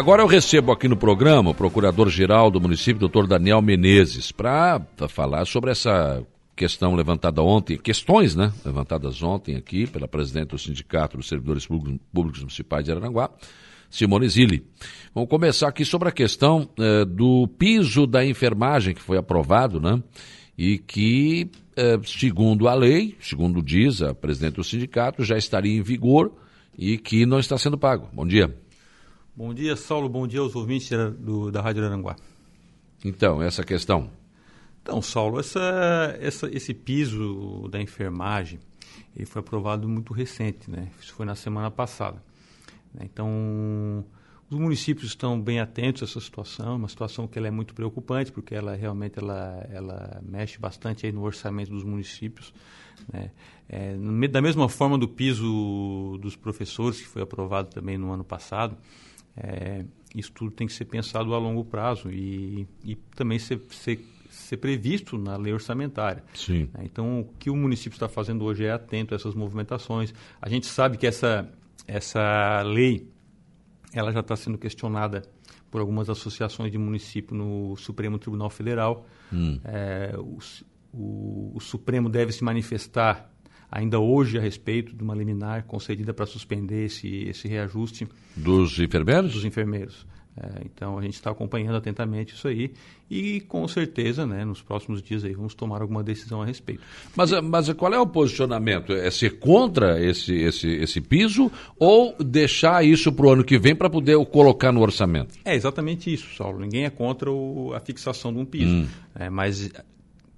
Agora eu recebo aqui no programa o procurador-geral do município, doutor Daniel Menezes, para falar sobre essa questão levantada ontem, questões, né, levantadas ontem aqui pela presidente do Sindicato dos Servidores Públicos Municipais de Araranguá, Simone Zilli. Vamos começar aqui sobre a questão eh, do piso da enfermagem que foi aprovado, né? E que, eh, segundo a lei, segundo diz a presidente do sindicato, já estaria em vigor e que não está sendo pago. Bom dia. Bom dia, Saulo. Bom dia aos ouvintes do, da Rádio Aranguá. Então, essa questão. Então, Saulo, essa, essa, esse piso da enfermagem ele foi aprovado muito recente, né? Isso foi na semana passada. Né? Então, os municípios estão bem atentos a essa situação, uma situação que ela é muito preocupante, porque ela realmente ela, ela mexe bastante aí no orçamento dos municípios. Né? É, da mesma forma do piso dos professores, que foi aprovado também no ano passado, é, isso tudo tem que ser pensado a longo prazo e, e também ser, ser, ser, previsto na lei orçamentária. Sim. Né? Então, o que o município está fazendo hoje é atento a essas movimentações. A gente sabe que essa essa lei ela já está sendo questionada por algumas associações de município no Supremo Tribunal Federal. Hum. É, o, o, o, Supremo deve se manifestar ainda hoje a respeito de uma liminar concedida para suspender esse, esse reajuste. Dos enfermeiros? Dos enfermeiros. É, então a gente está acompanhando atentamente isso aí e com certeza, né, nos próximos dias aí vamos tomar alguma decisão a respeito. Mas, mas qual é o posicionamento? É ser contra esse, esse, esse piso ou deixar isso para o ano que vem para poder colocar no orçamento? É exatamente isso, Saulo. Ninguém é contra o, a fixação de um piso, hum. é, mas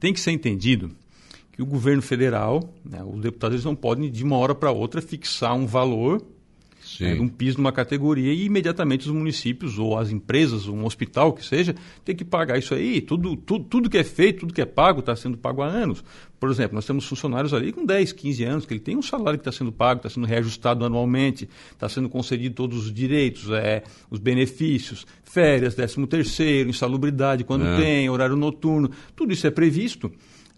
tem que ser entendido o governo federal, né, os deputados não podem de uma hora para outra fixar um valor né, um piso numa categoria e imediatamente os municípios ou as empresas, um hospital que seja, tem que pagar isso aí. Tudo, tudo, tudo que é feito, tudo que é pago, está sendo pago há anos. Por exemplo, nós temos funcionários ali com 10, 15 anos, que ele tem um salário que está sendo pago, está sendo reajustado anualmente, está sendo concedido todos os direitos, é, os benefícios, férias, 13 terceiro, insalubridade quando é. tem, horário noturno, tudo isso é previsto.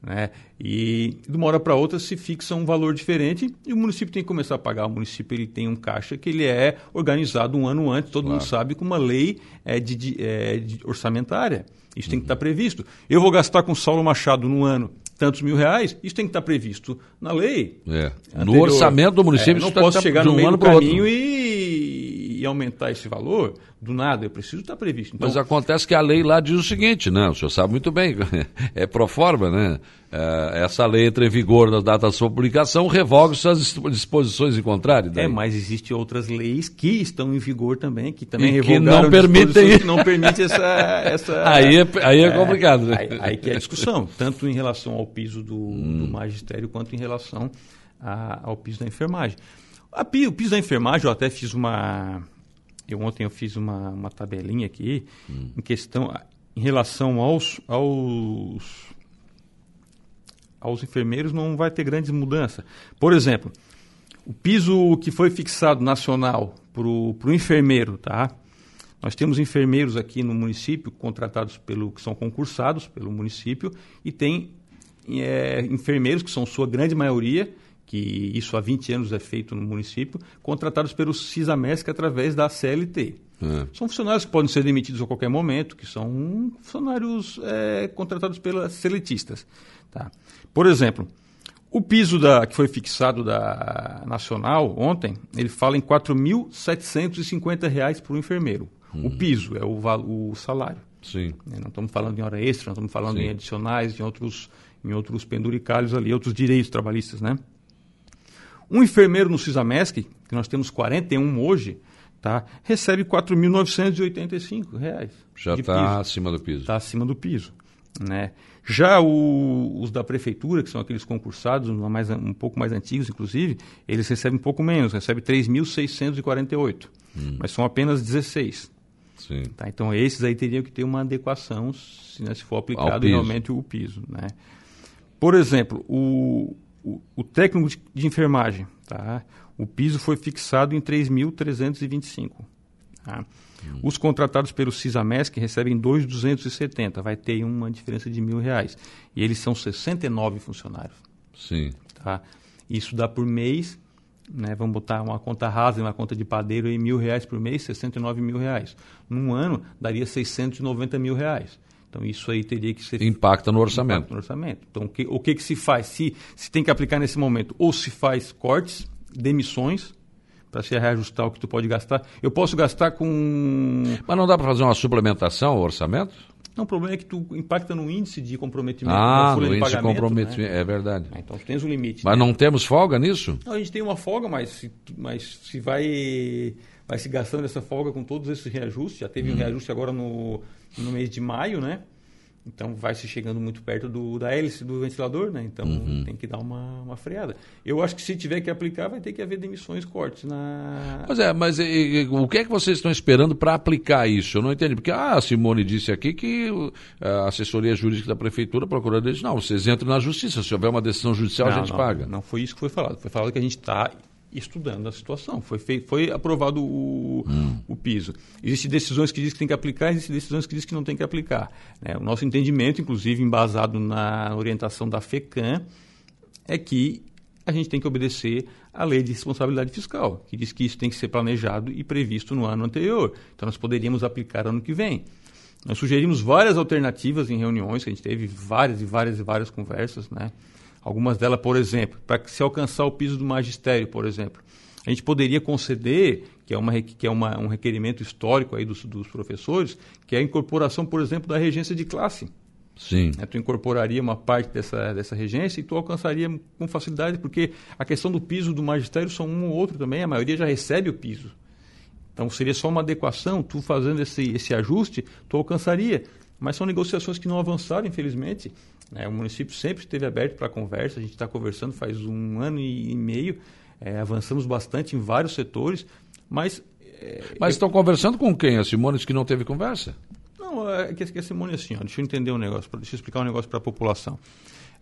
Né? E de uma hora para outra se fixa um valor diferente e o município tem que começar a pagar. O município ele tem um caixa que ele é organizado um ano antes, todo claro. mundo sabe, com uma lei é, de, de, é, de orçamentária. Isso uhum. tem que estar tá previsto. Eu vou gastar com Saulo Machado no ano tantos mil reais, isso tem que estar tá previsto na lei. É. No orçamento do município, é, não posso tá chegar no meio do caminho e e aumentar esse valor, do nada, eu preciso estar previsto. Então, Mas acontece que a lei lá diz o seguinte, né? O senhor sabe muito bem, é pro forma, né? É, essa lei entra em vigor na data da sua publicação, revoga suas disposições em contrário. Daí. É, mas existem outras leis que estão em vigor também, que também e que não permitem que não permite essa, essa aí é, aí é, é complicado, né? Aí, aí, que é a discussão, tanto em relação ao piso do, hum. do magistério quanto em relação a, ao piso da enfermagem. A, o piso da enfermagem, eu até fiz uma, eu ontem eu fiz uma, uma tabelinha aqui hum. em questão em relação aos, aos aos enfermeiros não vai ter grandes mudanças. Por exemplo, o piso que foi fixado nacional para o enfermeiro, tá? Nós temos enfermeiros aqui no município contratados pelo que são concursados pelo município e tem é, enfermeiros que são sua grande maioria que isso há 20 anos é feito no município, contratados pelo CISAMESC através da CLT. É. São funcionários que podem ser demitidos a qualquer momento, que são funcionários é, contratados pelas seletistas. Tá? Por exemplo, o piso da, que foi fixado da Nacional ontem, ele fala em R$ 4.750 para o enfermeiro. Hum. O piso é o, o salário. Sim. Né, não estamos falando em hora extra, não estamos falando Sim. em adicionais, em outros, em outros penduricalhos ali, outros direitos trabalhistas, né? Um enfermeiro no CISAMESC, que nós temos 41 hoje, tá, recebe R$ 4.985. Já está acima do piso. Está acima do piso. Né? Já o, os da prefeitura, que são aqueles concursados, mais, um pouco mais antigos, inclusive, eles recebem um pouco menos, recebem 3.648, hum. mas são apenas 16. Sim. Tá? Então, esses aí teriam que ter uma adequação se, né, se for aplicado realmente o piso. Né? Por exemplo, o, o, técnico de, de, enfermagem, tá? o piso foi fixado em 3.325. Tá? Hum. Os contratados pelo CISAMESC recebem 2.270, vai ter uma diferença de mil reais. E eles são 69 funcionários. Sim. Tá? Isso dá por mês né, vamos botar uma conta rasa, uma conta de padeiro em mil reais por mês, 69 mil reais. Num ano, daria 690 mil reais. Então, isso aí teria que ser... Impacta no orçamento. Impacta no orçamento. Então, o que, o que, que se faz? Se, se tem que aplicar nesse momento, ou se faz cortes, demissões, para se reajustar o que tu pode gastar. Eu posso gastar com... Mas não dá para fazer uma suplementação ao orçamento? Não, o problema é que tu impacta no índice de comprometimento. Ah, no índice de comprometimento, né? é verdade. Ah, então tu tens um limite. Mas né? não temos folga nisso? Não, a gente tem uma folga, mas se, mas se vai, vai se gastando essa folga com todos esses reajustes, já teve hum. um reajuste agora no, no mês de maio, né? Então vai se chegando muito perto do, da hélice do ventilador, né? Então uhum. tem que dar uma, uma freada. Eu acho que se tiver que aplicar, vai ter que haver demissões, cortes na. Pois é, mas e, e, o que é que vocês estão esperando para aplicar isso? Eu não entendi. Porque ah, a Simone disse aqui que a assessoria jurídica da prefeitura, a procuradoria, disse: não, vocês entram na justiça. Se houver uma decisão judicial, não, a gente não, paga. Não foi isso que foi falado. Foi falado que a gente está estudando a situação. Foi, feito, foi aprovado o, hum. o piso. Existem decisões que dizem que tem que aplicar, existem decisões que dizem que não tem que aplicar. Né? O nosso entendimento, inclusive embasado na orientação da FECAM, é que a gente tem que obedecer à lei de responsabilidade fiscal, que diz que isso tem que ser planejado e previsto no ano anterior. Então, nós poderíamos aplicar ano que vem. Nós sugerimos várias alternativas em reuniões, que a gente teve várias e várias e várias conversas, né? Algumas delas, por exemplo, para se alcançar o piso do magistério, por exemplo, a gente poderia conceder, que é, uma, que é uma, um requerimento histórico aí dos, dos professores, que é a incorporação, por exemplo, da regência de classe. Sim. É, tu incorporaria uma parte dessa, dessa regência e tu alcançaria com facilidade, porque a questão do piso do magistério são um ou outro também, a maioria já recebe o piso. Então seria só uma adequação, tu fazendo esse, esse ajuste, tu alcançaria. Mas são negociações que não avançaram, infelizmente. É, o município sempre esteve aberto para conversa, a gente está conversando faz um ano e meio, é, avançamos bastante em vários setores, mas... É, mas eu... estão conversando com quem? A Simone disse que não teve conversa? Não, é que a Simone é assim, ó, deixa eu entender um negócio, deixa eu explicar um negócio para a população.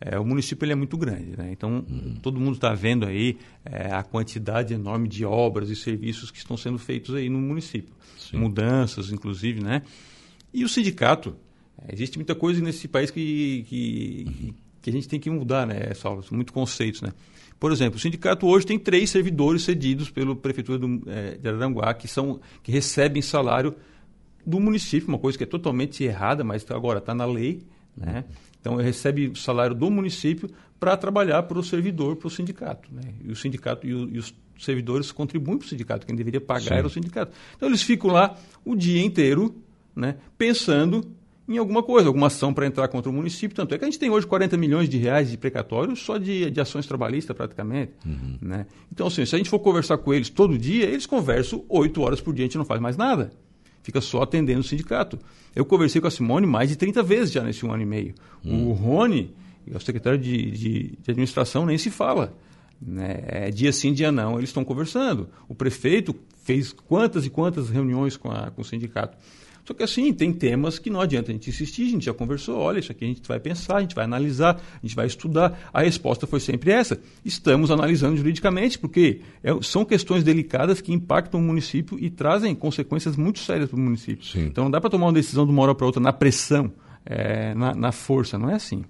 É, o município ele é muito grande, né? então hum. todo mundo está vendo aí é, a quantidade enorme de obras e serviços que estão sendo feitos aí no município, Sim. mudanças inclusive, né? E o sindicato, Existe muita coisa nesse país que, que, que a gente tem que mudar, né, Saulo? Muitos conceitos, né? Por exemplo, o sindicato hoje tem três servidores cedidos pela prefeitura do, é, de Araranguá que, são, que recebem salário do município, uma coisa que é totalmente errada, mas agora está na lei, né? Então, ele recebe o salário do município para trabalhar para o servidor, para o sindicato. Né? E o sindicato e, o, e, os servidores contribuem para o sindicato. Quem deveria pagar Sim. era o sindicato. Então, eles ficam lá o dia inteiro né, pensando em alguma coisa, alguma ação para entrar contra o município. Tanto é que a gente tem hoje 40 milhões de reais de precatórios só de, de ações trabalhistas, praticamente. Uhum. Né? Então, assim, se a gente for conversar com eles todo dia, eles conversam oito horas por dia, a gente não faz mais nada. Fica só atendendo o sindicato. Eu conversei com a Simone mais de 30 vezes já nesse um ano e meio. Uhum. O Rony, o secretário de, de, de administração, nem se fala. Né? É dia sim, dia não, eles estão conversando. O prefeito fez quantas e quantas reuniões com, a, com o sindicato. Só que assim, tem temas que não adianta a gente insistir, a gente já conversou, olha, isso aqui a gente vai pensar, a gente vai analisar, a gente vai estudar. A resposta foi sempre essa. Estamos analisando juridicamente, porque é, são questões delicadas que impactam o município e trazem consequências muito sérias para o município. Sim. Então não dá para tomar uma decisão de uma hora para outra na pressão, é, na, na força, não é assim.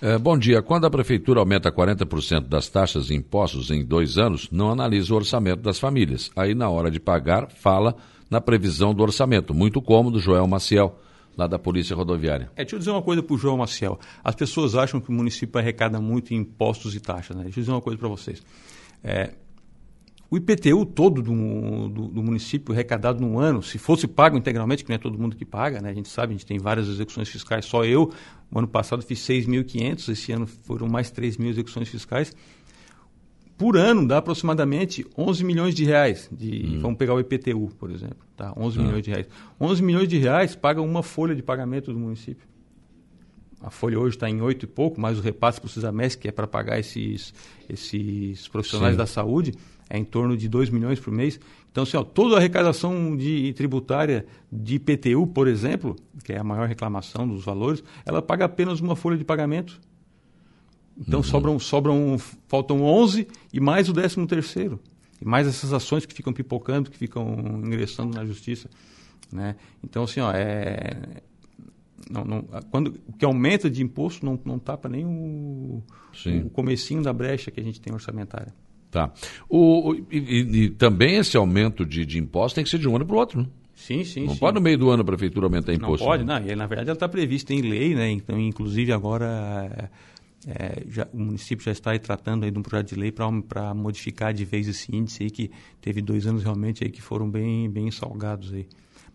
É, bom dia. Quando a prefeitura aumenta 40% das taxas e impostos em dois anos, não analisa o orçamento das famílias. Aí, na hora de pagar, fala na previsão do orçamento. Muito cômodo, Joel Maciel, lá da Polícia Rodoviária. É, deixa eu dizer uma coisa para o Joel Maciel. As pessoas acham que o município arrecada muito em impostos e taxas. Né? Deixa eu dizer uma coisa para vocês. É, o IPTU todo do, do, do, município arrecadado no ano, se fosse pago integralmente, que não é todo mundo que paga, né? a gente sabe, a gente tem várias execuções fiscais, só eu, no ano passado fiz 6.500, esse ano foram mais 3 mil execuções fiscais, por ano dá aproximadamente 11 milhões de reais. De, hum. Vamos pegar o IPTU, por exemplo. Tá? 11 ah. milhões de reais. 11 milhões de reais paga uma folha de pagamento do município. A folha hoje está em oito e pouco, mais o repasse para o CISAMES, que é para pagar esses, esses profissionais Sim. da saúde, é em torno de 2 milhões por mês. Então, assim, ó, toda a arrecadação de, tributária de IPTU, por exemplo, que é a maior reclamação dos valores, ela paga apenas uma folha de pagamento. Então uhum. sobram, sobram, faltam 11 e mais o 13 terceiro. E mais essas ações que ficam pipocando, que ficam ingressando na justiça. Né? Então, assim, ó, é, não, não, quando, o que aumenta de imposto não, não tapa nem o, o comecinho da brecha que a gente tem orçamentária. Tá. O, e, e, e, também esse aumento de, de impostos tem que ser de um ano para o outro, né? Sim, sim. Não sim. pode no meio do ano a prefeitura aumentar imposto. Não pode, né? não. E, na verdade ela está prevista em lei, né? Então, inclusive agora é, já, o município já está aí tratando aí de um projeto de lei para modificar de vez esse índice aí que teve dois anos realmente aí que foram bem bem salgados aí.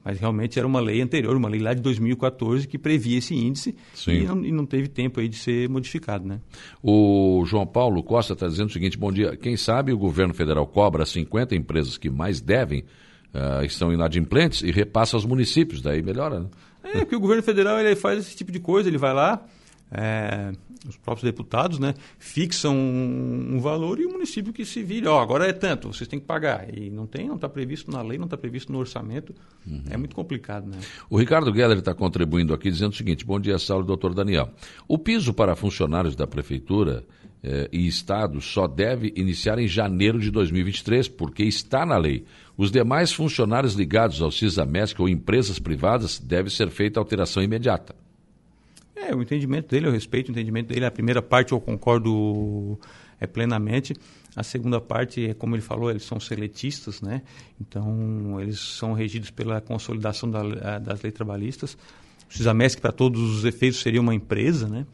Mas realmente era uma lei anterior, uma lei lá de 2014 que previa esse índice e não, e não, teve tempo aí de ser modificado, né? O João Paulo Costa está dizendo o seguinte, bom dia, quem sabe o governo federal cobra 50 empresas que mais devem, uh, estão inadimplentes e repassa aos municípios, daí melhora, né? É, porque o governo federal ele faz esse tipo de coisa, ele vai lá, é, os próprios deputados né, fixam um, um, valor e o município que se vire, ó, agora é tanto, vocês têm que pagar. E não tem, não está previsto na lei, não está previsto no orçamento. Uhum. É muito complicado, né? O Ricardo Geller está contribuindo aqui dizendo o seguinte: bom dia, Saulo, doutor Daniel. O piso para funcionários da prefeitura eh, e Estado só deve iniciar em janeiro de 2023, porque está na lei. Os demais funcionários ligados ao CISAMESC ou empresas privadas deve ser feita alteração imediata. É, o entendimento dele, eu respeito o entendimento dele. A primeira parte eu concordo é, plenamente. A segunda parte, é como ele falou, eles são seletistas, né? Então, eles são regidos pela consolidação da, das leis trabalhistas. O CISAMESC, para todos os efeitos, seria uma empresa, né?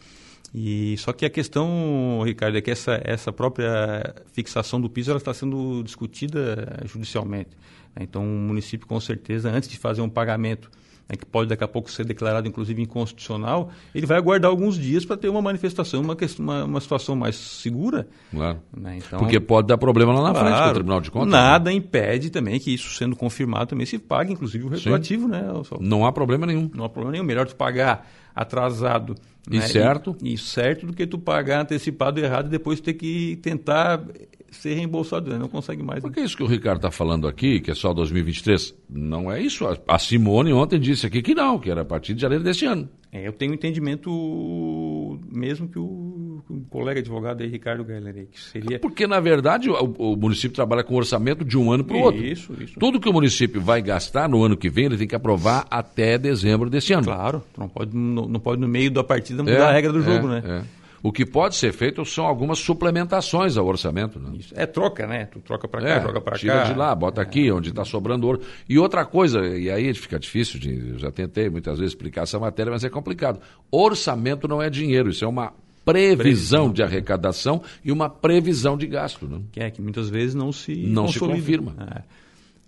E só que a questão, Ricardo, é que essa, essa própria fixação do piso ela está sendo discutida judicialmente. Né? Então, o município, com certeza, antes de fazer um pagamento né, que pode daqui a pouco ser declarado inclusive inconstitucional, ele vai aguardar alguns dias para ter uma manifestação, uma, uma, uma situação mais segura. Claro. Né? Então, Porque pode dar problema lá na claro, frente com o Tribunal de Contas. Nada né? impede também que isso sendo confirmado também se pague, inclusive o retroativo, Sim. né? Não há problema nenhum. Não há problema nenhum. Melhor tu pagar atrasado e né? certo. E, e, certo do que tu pagar antecipado errado e depois ter que tentar ser reembolsado, né? não consegue mais. Porque é isso que o Ricardo está falando aqui, que é só 2023, não é isso. A Simone ontem disse aqui que não, que era a partir de janeiro deste ano. É, eu tenho entendimento mesmo que o, o colega advogado aí, Ricardo Galler, que seria... Porque, na verdade, o, o, município trabalha com orçamento de um ano para o outro. Isso, isso. Tudo que o município vai gastar no ano que vem, ele tem que aprovar até dezembro deste ano. Claro, não pode, não, não pode no meio da partida mudar é, a regra do jogo, é, né? É. O que pode ser feito são algumas suplementações ao orçamento. Né? Isso. É troca, né? Tu troca para cá, é, troca para cá. Tira de lá, bota é. aqui, onde está sobrando ouro. E outra coisa, e aí fica difícil, de, eu já tentei muitas vezes explicar essa matéria, mas é complicado. Orçamento não é dinheiro, isso é uma previsão, previsão. de arrecadação e uma previsão de gasto. Né? Que é que muitas vezes não se Não consolida. se confirma. É.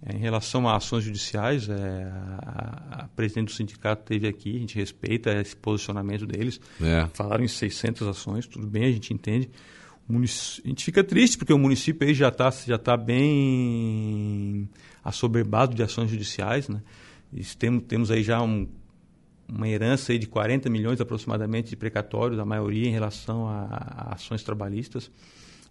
É, em relação a ações judiciais, é, a, a, presidente do sindicato teve aqui, a gente respeita esse posicionamento deles. É. Falaram em 600 ações, tudo bem, a gente entende. a gente fica triste porque o município aí já está já tá bem assoberbado de ações judiciais. Né? Temos, temos aí já um, uma herança aí de 40 milhões aproximadamente de precatórios, a maioria em relação a, a ações trabalhistas.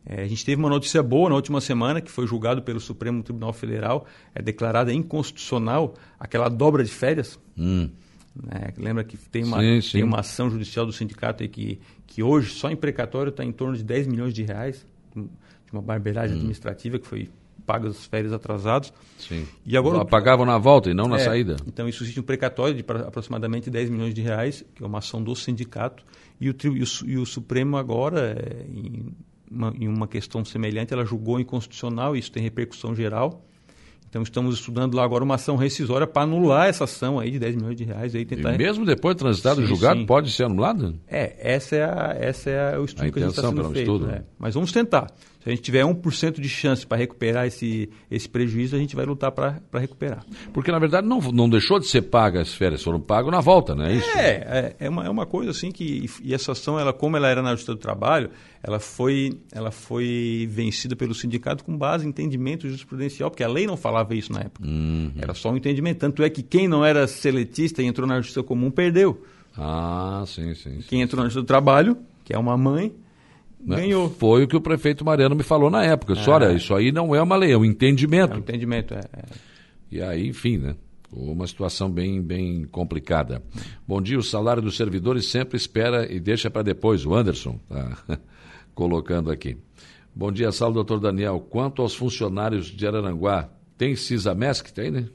É, a gente teve uma notícia boa na última semana, que foi julgado pelo Supremo Tribunal Federal, é declarada inconstitucional aquela dobra de férias. Hum. Né? Lembra que tem uma, sim, sim. tem uma ação judicial do sindicato aí que, que hoje, só em precatório, está em torno de 10 milhões de reais, de uma barbeiragem hum. administrativa que foi pagas as férias atrasadas. Sim. E agora pagavam na volta e não na é, saída. Então isso existe um precatório de aproximadamente 10 milhões de reais, que é uma ação do sindicato, e o, e o, e o Supremo agora, é, em uma, em uma questão semelhante, ela julgou inconstitucional, isso tem repercussão geral. Então estamos estudando lá agora uma ação rescisória para anular essa ação aí de 10 milhões de reais. Aí tentar... E mesmo depois de transitado sim, julgado, sim. pode ser anulado? É, essa é, a, essa é o estudo a que a gente está sendo feito. Estudo. Né? Mas vamos tentar. Se a gente tiver 1% de chance para recuperar esse, esse prejuízo, a gente vai lutar para recuperar. Porque, na verdade, não, não deixou de ser paga as férias, foram pagas na volta, não é isso? É, é, é, uma, é uma coisa assim que. E essa ação, ela, como ela era na Justiça do Trabalho, ela foi, ela foi vencida pelo sindicato com base em entendimento jurisprudencial, porque a lei não falava isso na época. Uhum. Era só um entendimento. Tanto é que quem não era seletista e entrou na Justiça Comum perdeu. Ah, sim, sim. sim quem entrou na Justiça do Trabalho, que é uma mãe né? Ganhou. Foi o que o prefeito Mariano me falou na época. É. Olha, isso aí não é uma lei, é um entendimento. É um entendimento, é. é. E aí, enfim, né? Uma situação bem, bem complicada. Bom dia, o salário dos servidores sempre espera e deixa para depois. O Anderson está colocando aqui. Bom dia, sala doutor Daniel. Quanto aos funcionários de Araranguá, tem CISAMESC? Tem, né?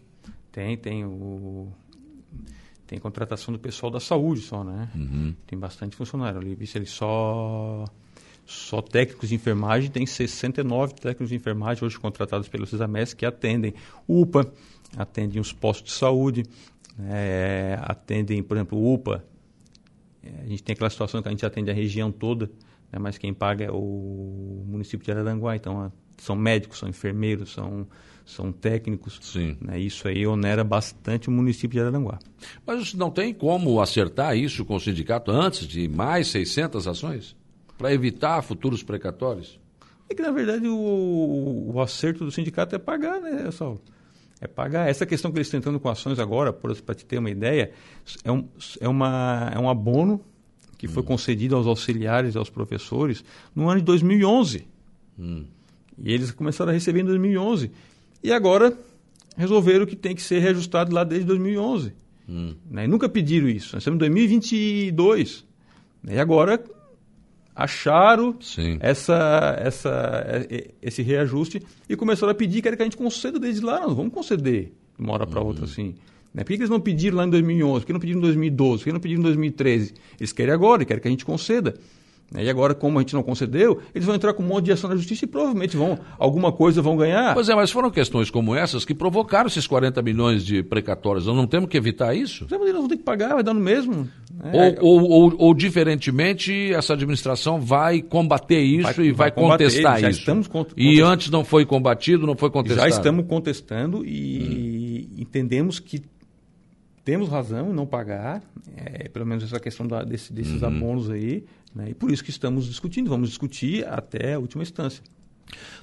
Tem, tem o tem contratação do pessoal da saúde só, né? Uhum. Tem bastante funcionário ali. Ele só só técnicos de enfermagem, tem 69 técnicos de enfermagem hoje contratados pelo CISAMES que atendem UPA, atendem os postos de saúde, é, atendem, por exemplo, UPA. É, a gente tem aquela situação que a gente atende a região toda, né, mas quem paga é o município de Araranguá, então são médicos, são enfermeiros, são, são técnicos. Sim. Né, isso aí onera bastante o município de Araranguá. Mas não tem como acertar isso com o sindicato antes de mais 600 ações? Para evitar futuros precatórios? É que, na verdade, o, o acerto do sindicato é pagar, né, Saulo? É pagar. Essa questão que eles estão entrando com ações agora, para te ter uma ideia, é um, é uma, é um abono que foi hum. concedido aos auxiliares e aos professores no ano de 2011. Hum. E eles começaram a receber em 2011. E agora resolveram que tem que ser reajustado lá desde 2011. Hum. Né? E nunca pediram isso. Nós estamos em 2022. Né? E agora acharam essa, essa, esse reajuste e começaram a pedir que era que a gente conceda desde lá. Não, vamos conceder de uma hora para outra uhum. assim. Né? Por que, que, eles não pediram lá em 2011? Por que não pediram em 2012? Por que não pediram em 2013? Eles querem agora querem que a gente conceda. Né? E agora, como a gente não concedeu, eles vão entrar com um monte de ação na justiça e provavelmente vão alguma coisa vão ganhar. Pois é, mas foram questões como essas que provocaram esses 40 milhões de precatórios. Nós não temos que evitar isso? Eles vão ter que pagar, vai dar no mesmo. É. Ou, ou, ou, ou, diferentemente, essa administração vai combater isso vai, e vai, vai contestar já isso. Estamos e antes não foi combatido, não foi contestado. Já estamos contestando e hum. entendemos que temos razão em não pagar, é, pelo menos essa questão da, desse, desses uhum. abonos aí, né? e por isso que estamos discutindo, vamos discutir até a última instância.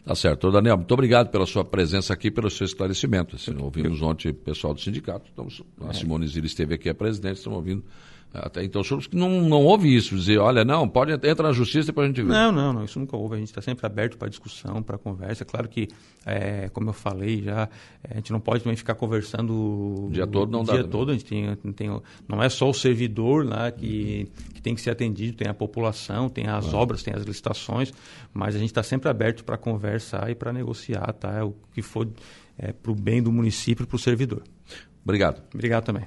Tá certo. Daniel, muito obrigado pela sua presença aqui, pelo seu esclarecimento. Assim, ouvimos ontem o pessoal do sindicato, estamos, a é. Simone Zira esteve aqui a presidente, estamos ouvindo até então, não, não houve isso, dizer, olha, não, pode entrar na justiça e depois a gente vê. Não, não, não, isso nunca houve. A gente está sempre aberto para discussão, para conversa. Claro que, é, como eu falei já, a gente não pode também ficar conversando o dia todo. Não o dá, dia todo, a gente tem, tem, não é só o servidor lá que, que tem que ser atendido, tem a população, tem as obras, tem as licitações, mas a gente está sempre aberto para conversar e para negociar, tá? É o que for é, para o bem do município e para o servidor. Obrigado. Obrigado também.